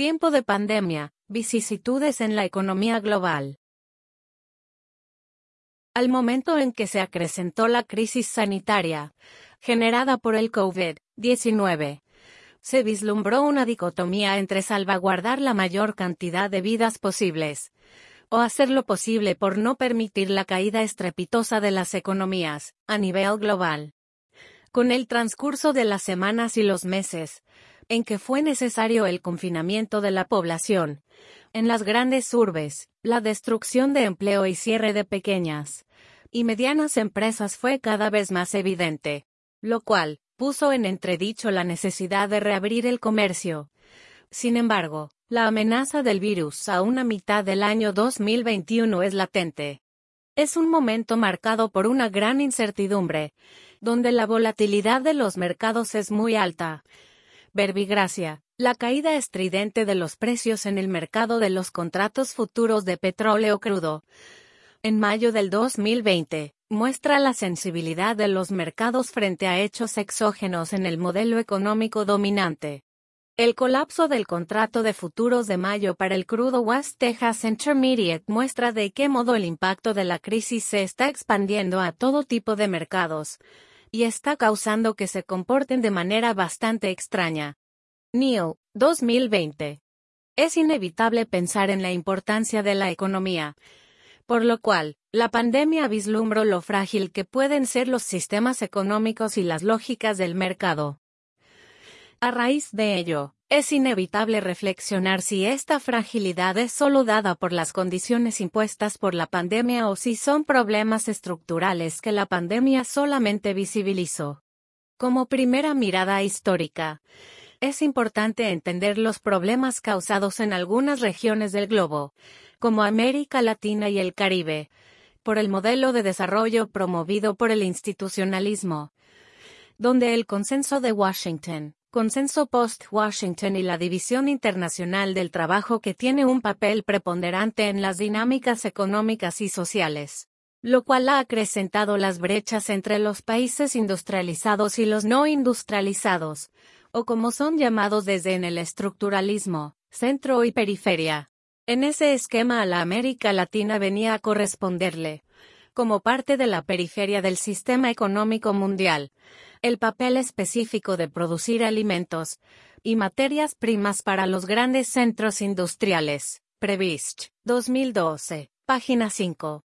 Tiempo de pandemia, vicisitudes en la economía global. Al momento en que se acrecentó la crisis sanitaria, generada por el COVID-19, se vislumbró una dicotomía entre salvaguardar la mayor cantidad de vidas posibles, o hacer lo posible por no permitir la caída estrepitosa de las economías, a nivel global. Con el transcurso de las semanas y los meses, en que fue necesario el confinamiento de la población, en las grandes urbes, la destrucción de empleo y cierre de pequeñas y medianas empresas fue cada vez más evidente, lo cual puso en entredicho la necesidad de reabrir el comercio. Sin embargo, la amenaza del virus a una mitad del año 2021 es latente. Es un momento marcado por una gran incertidumbre, donde la volatilidad de los mercados es muy alta. Verbigracia, la caída estridente de los precios en el mercado de los contratos futuros de petróleo crudo. En mayo del 2020, muestra la sensibilidad de los mercados frente a hechos exógenos en el modelo económico dominante. El colapso del contrato de futuros de mayo para el crudo West Texas Intermediate muestra de qué modo el impacto de la crisis se está expandiendo a todo tipo de mercados y está causando que se comporten de manera bastante extraña. Neil, 2020. Es inevitable pensar en la importancia de la economía, por lo cual, la pandemia vislumbró lo frágil que pueden ser los sistemas económicos y las lógicas del mercado. A raíz de ello, es inevitable reflexionar si esta fragilidad es solo dada por las condiciones impuestas por la pandemia o si son problemas estructurales que la pandemia solamente visibilizó. Como primera mirada histórica, es importante entender los problemas causados en algunas regiones del globo, como América Latina y el Caribe, por el modelo de desarrollo promovido por el institucionalismo, donde el consenso de Washington, Consenso Post-Washington y la División Internacional del Trabajo que tiene un papel preponderante en las dinámicas económicas y sociales, lo cual ha acrecentado las brechas entre los países industrializados y los no industrializados, o como son llamados desde en el estructuralismo, centro y periferia. En ese esquema a la América Latina venía a corresponderle, como parte de la periferia del sistema económico mundial, el papel específico de producir alimentos y materias primas para los grandes centros industriales. Previst, 2012, página 5.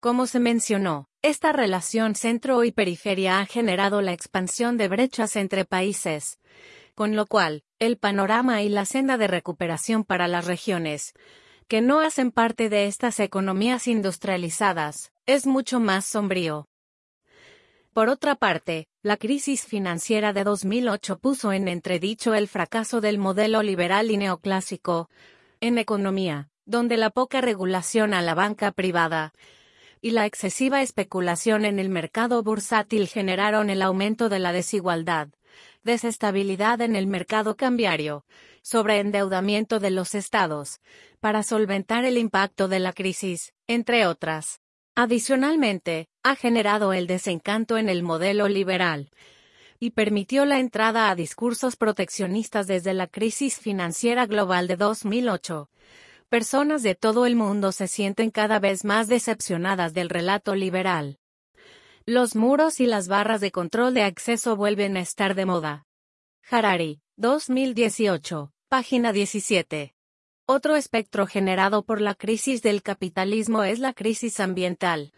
Como se mencionó, esta relación centro y periferia ha generado la expansión de brechas entre países, con lo cual, el panorama y la senda de recuperación para las regiones, que no hacen parte de estas economías industrializadas, es mucho más sombrío. Por otra parte, la crisis financiera de 2008 puso en entredicho el fracaso del modelo liberal y neoclásico en economía, donde la poca regulación a la banca privada y la excesiva especulación en el mercado bursátil generaron el aumento de la desigualdad, desestabilidad en el mercado cambiario, sobreendeudamiento de los estados, para solventar el impacto de la crisis, entre otras. Adicionalmente, ha generado el desencanto en el modelo liberal y permitió la entrada a discursos proteccionistas desde la crisis financiera global de 2008. Personas de todo el mundo se sienten cada vez más decepcionadas del relato liberal. Los muros y las barras de control de acceso vuelven a estar de moda. Harari, 2018, página 17. Otro espectro generado por la crisis del capitalismo es la crisis ambiental,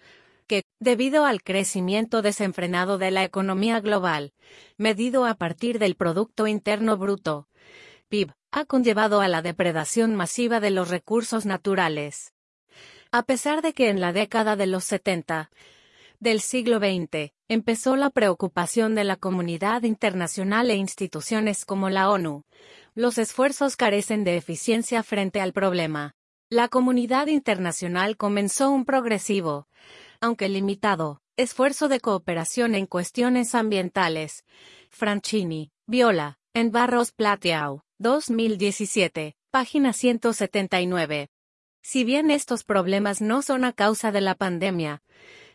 que, debido al crecimiento desenfrenado de la economía global, medido a partir del Producto Interno Bruto, PIB, ha conllevado a la depredación masiva de los recursos naturales. A pesar de que en la década de los 70 del siglo XX, empezó la preocupación de la comunidad internacional e instituciones como la ONU, los esfuerzos carecen de eficiencia frente al problema. La comunidad internacional comenzó un progresivo, aunque limitado, esfuerzo de cooperación en cuestiones ambientales. Franchini, Viola, en Barros Plateau, 2017, página 179. Si bien estos problemas no son a causa de la pandemia,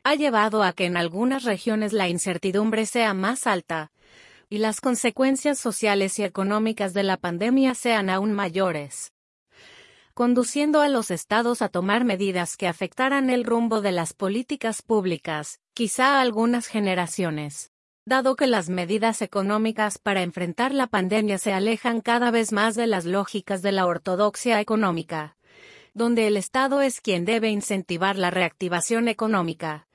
ha llevado a que en algunas regiones la incertidumbre sea más alta, y las consecuencias sociales y económicas de la pandemia sean aún mayores conduciendo a los estados a tomar medidas que afectaran el rumbo de las políticas públicas, quizá a algunas generaciones. Dado que las medidas económicas para enfrentar la pandemia se alejan cada vez más de las lógicas de la ortodoxia económica, donde el Estado es quien debe incentivar la reactivación económica,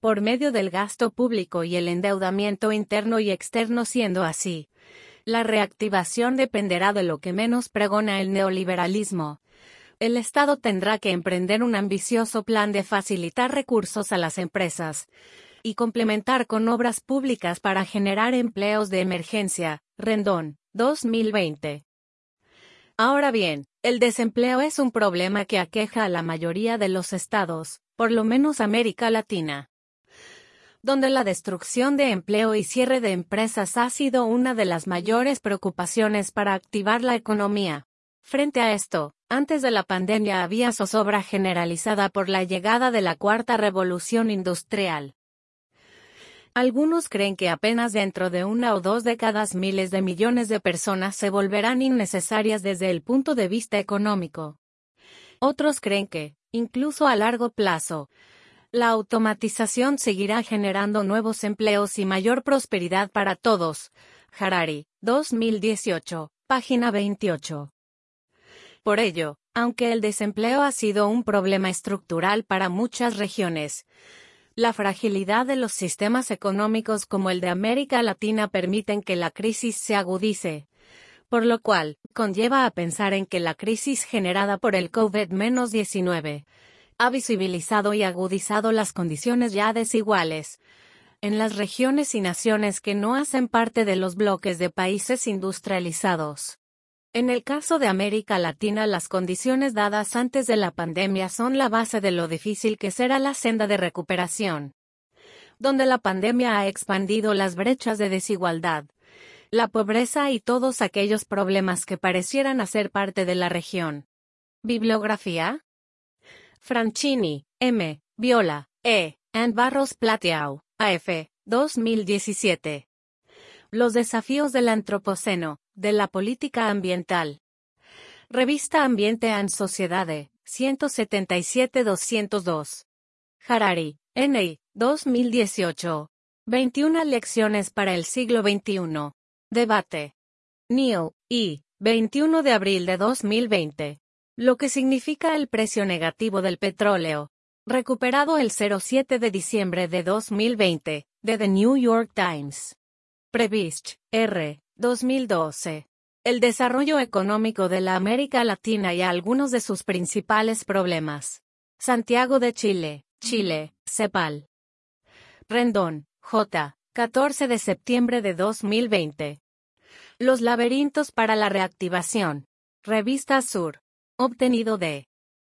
por medio del gasto público y el endeudamiento interno y externo siendo así. La reactivación dependerá de lo que menos pregona el neoliberalismo, el Estado tendrá que emprender un ambicioso plan de facilitar recursos a las empresas y complementar con obras públicas para generar empleos de emergencia. Rendón, 2020. Ahora bien, el desempleo es un problema que aqueja a la mayoría de los estados, por lo menos América Latina, donde la destrucción de empleo y cierre de empresas ha sido una de las mayores preocupaciones para activar la economía. Frente a esto, antes de la pandemia había zozobra generalizada por la llegada de la cuarta revolución industrial. Algunos creen que apenas dentro de una o dos décadas miles de millones de personas se volverán innecesarias desde el punto de vista económico. Otros creen que, incluso a largo plazo, la automatización seguirá generando nuevos empleos y mayor prosperidad para todos. Harari, 2018, página 28. Por ello, aunque el desempleo ha sido un problema estructural para muchas regiones, la fragilidad de los sistemas económicos como el de América Latina permiten que la crisis se agudice, por lo cual, conlleva a pensar en que la crisis generada por el COVID-19 ha visibilizado y agudizado las condiciones ya desiguales en las regiones y naciones que no hacen parte de los bloques de países industrializados. En el caso de América Latina las condiciones dadas antes de la pandemia son la base de lo difícil que será la senda de recuperación, donde la pandemia ha expandido las brechas de desigualdad, la pobreza y todos aquellos problemas que parecieran hacer parte de la región. Bibliografía. Franchini, M. Viola, E. and Barros Plateau, AF, 2017. Los desafíos del Antropoceno, de la política ambiental. Revista Ambiente and Sociedade, 177-202. Harari, N. 2018. 21 lecciones para el siglo XXI. Debate. Neil, I. 21 de abril de 2020. Lo que significa el precio negativo del petróleo. Recuperado el 07 de diciembre de 2020, de The New York Times. Previst, R. 2012. El desarrollo económico de la América Latina y algunos de sus principales problemas. Santiago de Chile, Chile, CEPAL. Rendón, J. 14 de septiembre de 2020. Los laberintos para la reactivación. Revista Sur. Obtenido de